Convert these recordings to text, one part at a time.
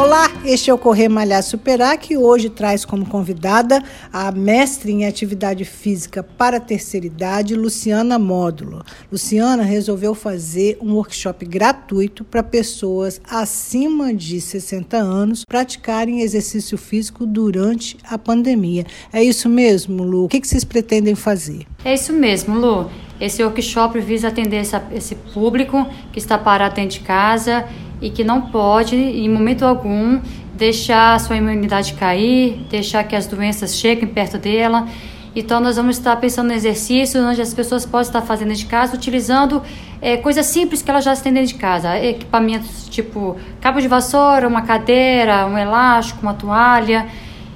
Olá, este é o Correr Malhar Superar, que hoje traz como convidada a mestre em atividade física para a terceira idade, Luciana Módulo. Luciana resolveu fazer um workshop gratuito para pessoas acima de 60 anos praticarem exercício físico durante a pandemia. É isso mesmo, Lu? O que vocês pretendem fazer? É isso mesmo, Lu. Esse workshop visa atender essa, esse público que está parado dentro de casa e que não pode, em momento algum, deixar a sua imunidade cair, deixar que as doenças cheguem perto dela. Então, nós vamos estar pensando no exercício onde as pessoas podem estar fazendo de casa, utilizando é, coisas simples que elas já têm dentro de casa. Equipamentos tipo cabo de vassoura, uma cadeira, um elástico, uma toalha.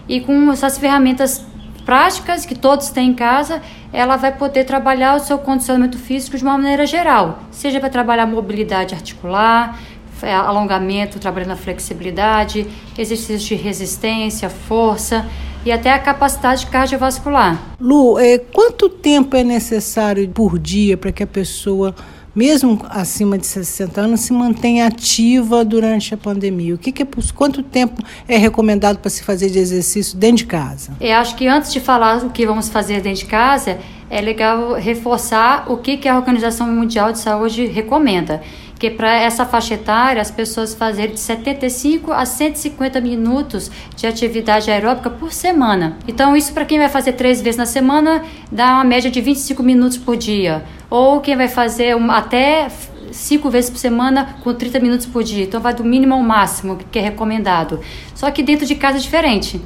E com essas ferramentas práticas que todos têm em casa, ela vai poder trabalhar o seu condicionamento físico de uma maneira geral, seja para trabalhar mobilidade articular, alongamento, trabalhando a flexibilidade, exercícios de resistência, força e até a capacidade cardiovascular. Lu, é, quanto tempo é necessário por dia para que a pessoa mesmo acima de 60 anos, se mantém ativa durante a pandemia? O que, que é, quanto tempo é recomendado para se fazer de exercício dentro de casa? Eu acho que antes de falar o que vamos fazer dentro de casa, é legal reforçar o que, que a Organização Mundial de Saúde recomenda que para essa faixa etária as pessoas fazerem de 75 a 150 minutos de atividade aeróbica por semana. Então isso para quem vai fazer três vezes na semana dá uma média de 25 minutos por dia. Ou quem vai fazer até cinco vezes por semana com 30 minutos por dia. Então vai do mínimo ao máximo que é recomendado. Só que dentro de casa é diferente.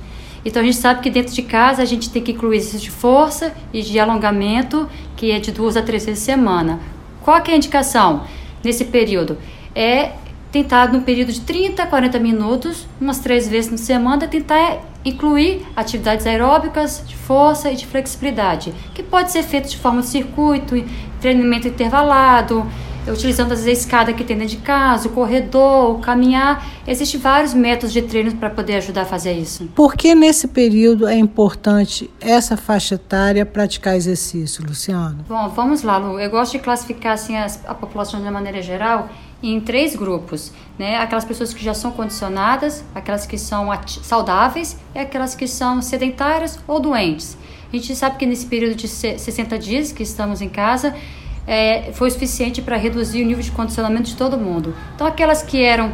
Então a gente sabe que dentro de casa a gente tem que incluir exercício de força e de alongamento, que é de duas a três vezes por semana. Qual que é a indicação? nesse período é tentar, num período de 30 a 40 minutos, umas três vezes na semana, tentar incluir atividades aeróbicas de força e de flexibilidade, que pode ser feito de forma de circuito, treinamento intervalado, utilizando as vezes a escada que tem dentro de casa, o corredor, o caminhar. Existem vários métodos de treino para poder ajudar a fazer isso. Por que nesse período é importante essa faixa etária praticar exercício, Luciano? Bom, vamos lá, Lu. Eu gosto de classificar assim, as, a população de uma maneira geral em três grupos, né? Aquelas pessoas que já são condicionadas, aquelas que são saudáveis e aquelas que são sedentárias ou doentes. A gente sabe que nesse período de 60 dias que estamos em casa, é, foi suficiente para reduzir o nível de condicionamento de todo mundo. Então, aquelas que eram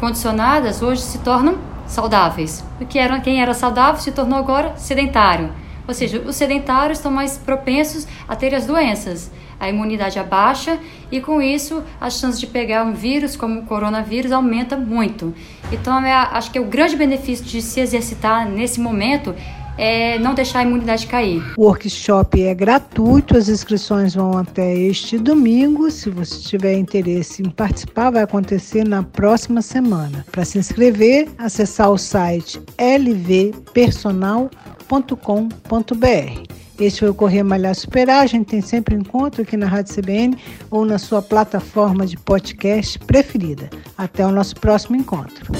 condicionadas hoje se tornam saudáveis. O que era, quem era saudável se tornou agora sedentário. Ou seja, os sedentários estão mais propensos a ter as doenças. A imunidade abaixa e com isso as chances de pegar um vírus como o coronavírus aumenta muito. Então, é, acho que é o grande benefício de se exercitar nesse momento é não deixar a imunidade cair. O workshop é gratuito, as inscrições vão até este domingo. Se você tiver interesse em participar, vai acontecer na próxima semana. Para se inscrever, acessar o site lvpersonal.com.br. Este foi o Correr Malhar Superar. A gente tem sempre encontro aqui na Rádio CBN ou na sua plataforma de podcast preferida. Até o nosso próximo encontro.